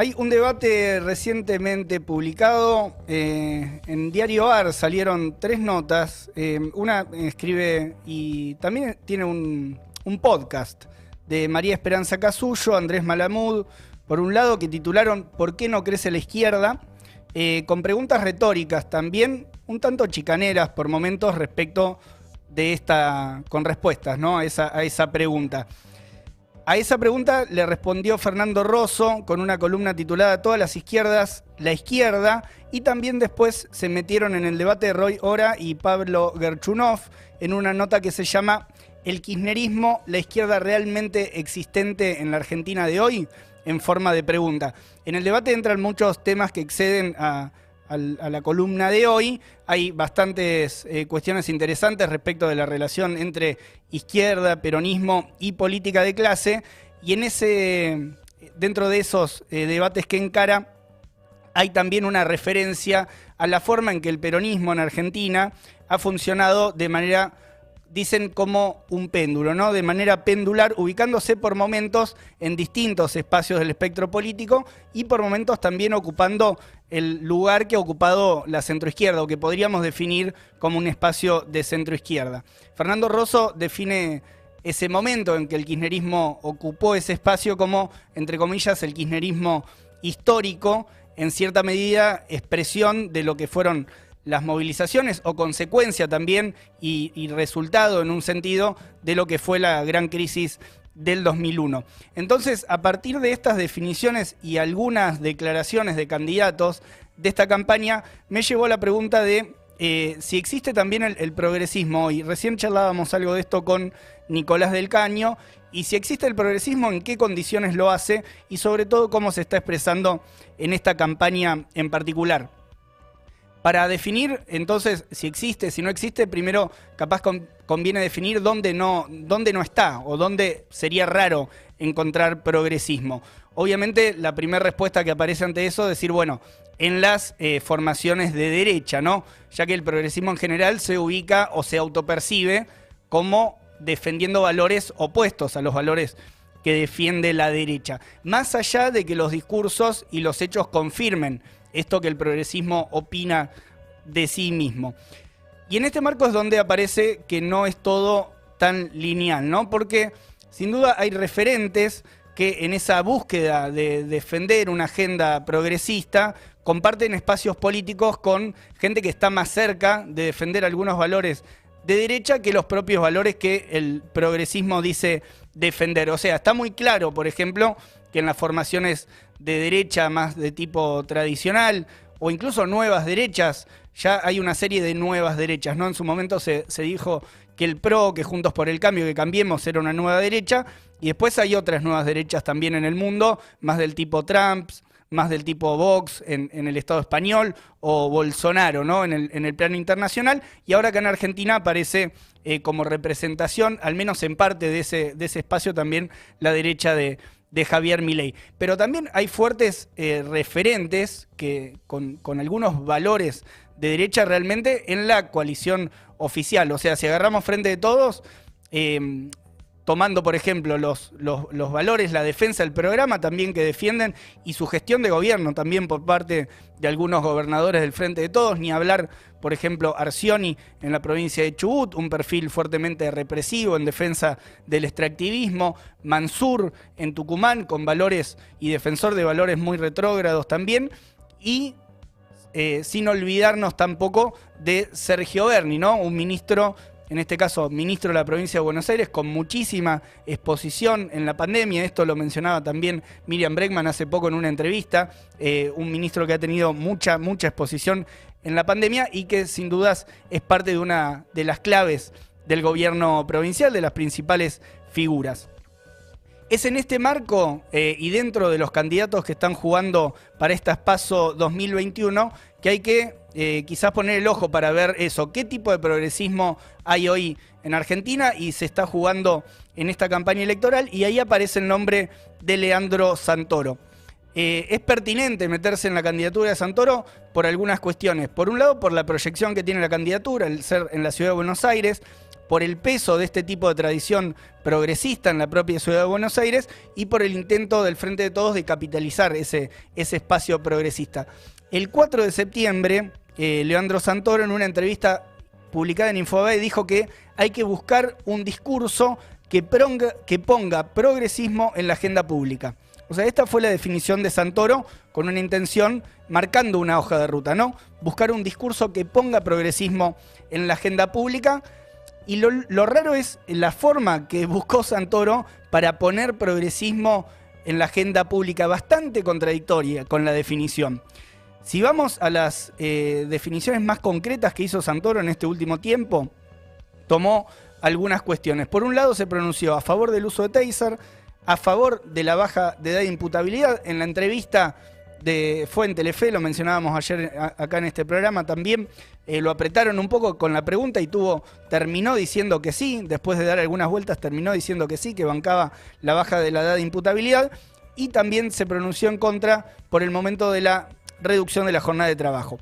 Hay un debate recientemente publicado eh, en Diario AR, salieron tres notas. Eh, una escribe y también tiene un, podcast de María Esperanza Casullo, Andrés Malamud, por un lado, que titularon ¿Por qué no crece la izquierda? Eh, con preguntas retóricas también, un tanto chicaneras por momentos respecto de esta, con respuestas ¿no? a, esa, a esa pregunta. A esa pregunta le respondió Fernando Rosso con una columna titulada Todas las izquierdas, la izquierda, y también después se metieron en el debate de Roy Ora y Pablo Gerchunov en una nota que se llama El kirchnerismo, la izquierda realmente existente en la Argentina de hoy, en forma de pregunta. En el debate entran muchos temas que exceden a, a la columna de hoy. Hay bastantes eh, cuestiones interesantes respecto de la relación entre izquierda, peronismo y política de clase. Y en ese, dentro de esos eh, debates que encara, hay también una referencia a la forma en que el peronismo en Argentina ha funcionado de manera dicen como un péndulo, ¿no? De manera pendular, ubicándose por momentos en distintos espacios del espectro político y por momentos también ocupando el lugar que ha ocupado la centroizquierda o que podríamos definir como un espacio de centroizquierda. Fernando Rosso define ese momento en que el kirchnerismo ocupó ese espacio como, entre comillas, el kirchnerismo histórico, en cierta medida expresión de lo que fueron las movilizaciones o consecuencia también y, resultado en un sentido de lo que fue la gran crisis del 2001. Entonces, a partir de estas definiciones y algunas declaraciones de candidatos de esta campaña, me llevó la pregunta de eh, si existe también el, progresismo, y recién charlábamos algo de esto con Nicolás del Caño, y si existe el progresismo, en qué condiciones lo hace, y sobre todo cómo se está expresando en esta campaña en particular. Para definir, entonces, si existe, si no existe, primero capaz conviene definir dónde no, dónde no está o dónde sería raro encontrar progresismo. Obviamente, la primera respuesta que aparece ante eso es decir, bueno, en las eh, formaciones de derecha, ¿no? Ya que el progresismo en general se ubica o se autopercibe como defendiendo valores opuestos a los valores que defiende la derecha. Más allá de que los discursos y los hechos confirmen esto que el progresismo opina de sí mismo. Y en este marco es donde aparece que no es todo tan lineal, ¿no? Porque sin duda hay referentes que en esa búsqueda de defender una agenda progresista comparten espacios políticos con gente que está más cerca de defender algunos valores de derecha que los propios valores que el progresismo dice defender. O sea, está muy claro, por ejemplo, que en las formaciones de derecha más de tipo tradicional o incluso nuevas derechas, ya hay una serie de nuevas derechas, ¿no? En su momento se, dijo que el PRO, que Juntos por el Cambio, que Cambiemos era una nueva derecha, y después hay otras nuevas derechas también en el mundo, más del tipo Trump, más del tipo Vox en, el Estado español o Bolsonaro ¿no? en, el, en el plano internacional. Y ahora que en Argentina aparece eh, como representación, al menos en parte de ese, de ese espacio, también la derecha de, de Javier Milei. Pero también hay fuertes eh, referentes que, con, algunos valores de derecha realmente en la coalición oficial. O sea, si agarramos frente de todos, eh, tomando, por ejemplo, los, los, valores, la defensa del programa también que defienden y su gestión de gobierno también por parte de algunos gobernadores del Frente de Todos, ni hablar, por ejemplo, Arcioni en la provincia de Chubut, un perfil fuertemente represivo en defensa del extractivismo, Mansur en Tucumán con valores y defensor de valores muy retrógrados también, y eh, sin olvidarnos tampoco de Sergio Berni, ¿no? Un ministro en este caso ministro de la provincia de Buenos Aires, con muchísima exposición en la pandemia. Esto lo mencionaba también Miriam Bregman hace poco en una entrevista, eh, un ministro que ha tenido mucha, mucha exposición en la pandemia y que sin dudas es parte de una de las claves del gobierno provincial, de las principales figuras. Es en este marco eh, y dentro de los candidatos que están jugando para estas PASO 2021 que hay que eh, quizás poner el ojo para ver eso, qué tipo de progresismo hay hoy en Argentina y se está jugando en esta campaña electoral y ahí aparece el nombre de Leandro Santoro. eh, es pertinente meterse en la candidatura de Santoro por algunas cuestiones. Por un lado, por la proyección que tiene la candidatura, el ser en la ciudad de Buenos Aires, por el peso de este tipo de tradición progresista en la propia ciudad de Buenos Aires y por el intento del Frente de Todos de capitalizar ese, ese espacio progresista. El 4 de septiembre, eh, Leandro Santoro en una entrevista publicada en Infobae dijo que hay que buscar un discurso que, que ponga progresismo en la agenda pública. O sea, esta fue la definición de Santoro con una intención marcando una hoja de ruta, ¿no? Buscar un discurso que ponga progresismo en la agenda pública. Y lo, raro es la forma que buscó Santoro para poner progresismo en la agenda pública, bastante contradictoria con la definición. Si vamos a las eh, definiciones más concretas que hizo Santoro en este último tiempo, tomó algunas cuestiones. Por un lado se pronunció a favor del uso de taser, a favor de la baja de edad de imputabilidad. En la entrevista de, fue en Telefe, lo mencionábamos ayer acá en este programa también, eh, lo apretaron un poco con la pregunta y tuvo, terminó diciendo que sí, después de dar algunas vueltas terminó diciendo que sí, que bancaba la baja de la edad de imputabilidad y también se pronunció en contra por el momento de la reducción de la jornada de trabajo.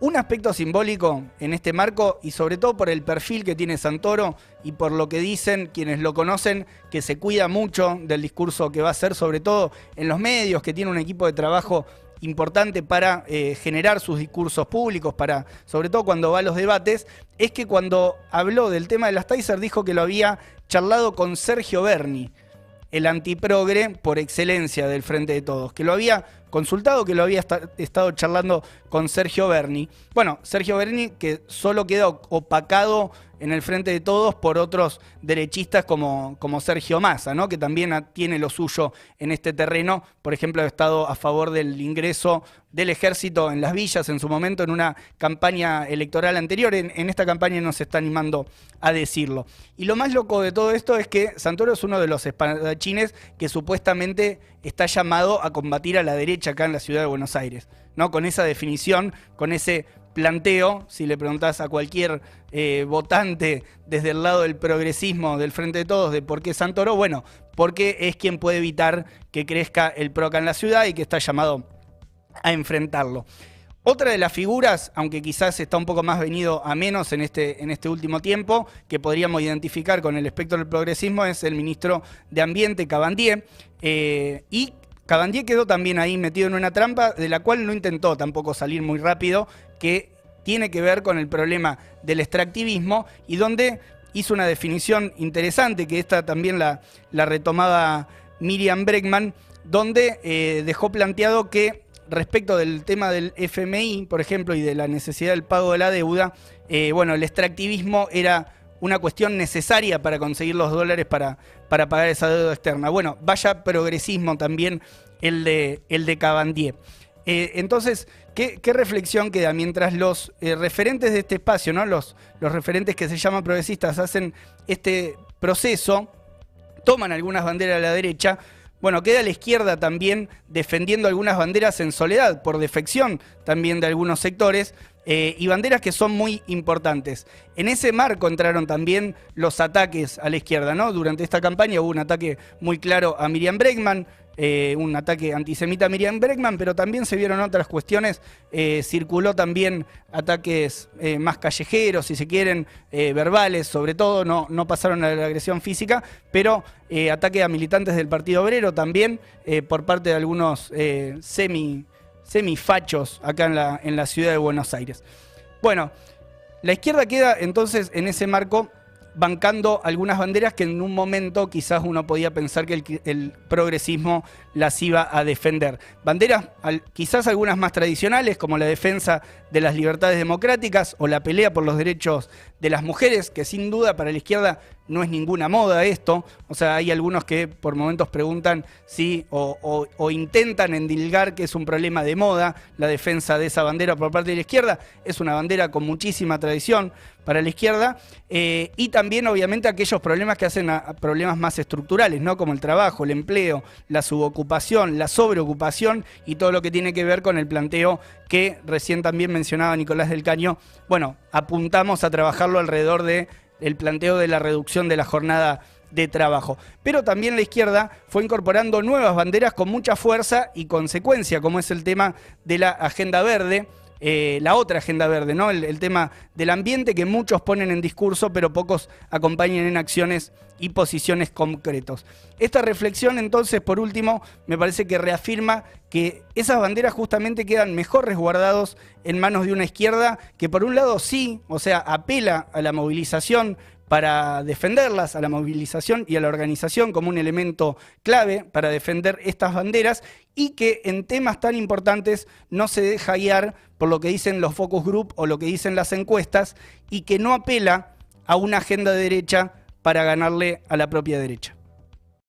Un aspecto simbólico en este marco y sobre todo por el perfil que tiene Santoro y por lo que dicen quienes lo conocen, que se cuida mucho del discurso que va a hacer, sobre todo en los medios, que tiene un equipo de trabajo importante para eh, generar sus discursos públicos, para, sobre todo cuando va a los debates, es que cuando habló del tema de las Taser dijo que lo había charlado con Sergio Berni, el antiprogre por excelencia del Frente de Todos, que lo había consultado, que lo había estado charlando con Sergio Berni. Bueno, Sergio Berni que solo queda opacado en el frente de todos por otros derechistas como, como Sergio Massa, ¿no? que también tiene lo suyo en este terreno. Por ejemplo, ha estado a favor del ingreso del ejército en las villas en su momento en una campaña electoral anterior. En, esta campaña no se está animando a decirlo. Y lo más loco de todo esto es que Santoro es uno de los espadachines que supuestamente está llamado a combatir a la derecha acá en la ciudad de Buenos Aires. ¿no? Con esa definición, con ese planteo, si le preguntás a cualquier eh, votante desde el lado del progresismo del Frente de Todos de por qué Santoro, bueno, porque es quien puede evitar que crezca el PROCA en la ciudad y que está llamado a enfrentarlo. Otra de las figuras, aunque quizás está un poco más venido a menos en este, en este último tiempo, que podríamos identificar con el espectro del progresismo, es el ministro de Ambiente, Cabandier, eh, y Cabandier quedó también ahí metido en una trampa de la cual no intentó tampoco salir muy rápido, que tiene que ver con el problema del extractivismo y donde hizo una definición interesante, que esta también la, la retomaba Miriam Bregman, donde eh, dejó planteado que respecto del tema del FMI, por ejemplo, y de la necesidad del pago de la deuda, eh, bueno, el extractivismo era una cuestión necesaria para conseguir los dólares para, para pagar esa deuda externa. Bueno, vaya progresismo también el de, el de Cabandier. Eh, entonces, ¿qué, reflexión queda? Mientras los eh, referentes de este espacio, ¿no? los, los referentes que se llaman progresistas, hacen este proceso, toman algunas banderas a la derecha, bueno, queda a la izquierda también defendiendo algunas banderas en soledad, por defección también de algunos sectores, eh, y banderas que son muy importantes. En ese marco entraron también los ataques a la izquierda, ¿no? Durante esta campaña hubo un ataque muy claro a Miriam Bregman, eh, un ataque antisemita a Miriam Bregman, pero también se vieron otras cuestiones. Eh, circuló también ataques más callejeros, si se quieren, verbales, sobre todo, no, no pasaron a la agresión física, pero ataque a militantes del Partido Obrero también por parte de algunos semi semifachos acá en la, en la ciudad de Buenos Aires. Bueno, la izquierda queda entonces en ese marco bancando algunas banderas que en un momento quizás uno podía pensar que el, progresismo las iba a defender. Banderas quizás algunas más tradicionales, como la defensa de las libertades democráticas o la pelea por los derechos de las mujeres, que sin duda para la izquierda no es ninguna moda esto. O sea, hay algunos que por momentos preguntan si o, intentan endilgar que es un problema de moda la defensa de esa bandera por parte de la izquierda. Es una bandera con muchísima tradición para la izquierda. Eh, y también, obviamente, aquellos problemas que hacen a, problemas más estructurales, ¿no? Como el trabajo, el empleo, la subocupación, la sobreocupación y todo lo que tiene que ver con el planteo que recién también mencionaba Nicolás del Caño. Bueno, apuntamos a trabajarlo alrededor de planteo de la reducción de la jornada de trabajo. Pero también la izquierda fue incorporando nuevas banderas con mucha fuerza y consecuencia, como es el tema de la agenda verde. Eh, la otra agenda verde, ¿no? El, tema del ambiente que muchos ponen en discurso, pero pocos acompañan en acciones y posiciones concretos. Esta reflexión, entonces, por último, me parece que reafirma que esas banderas justamente quedan mejor resguardados en manos de una izquierda que, por un lado, sí, o sea, apela a la movilización, para defenderlas, a la movilización y a la organización como un elemento clave para defender estas banderas y que en temas tan importantes no se deja guiar por lo que dicen los focus group o lo que dicen las encuestas y que no apela a una agenda de derecha para ganarle a la propia derecha.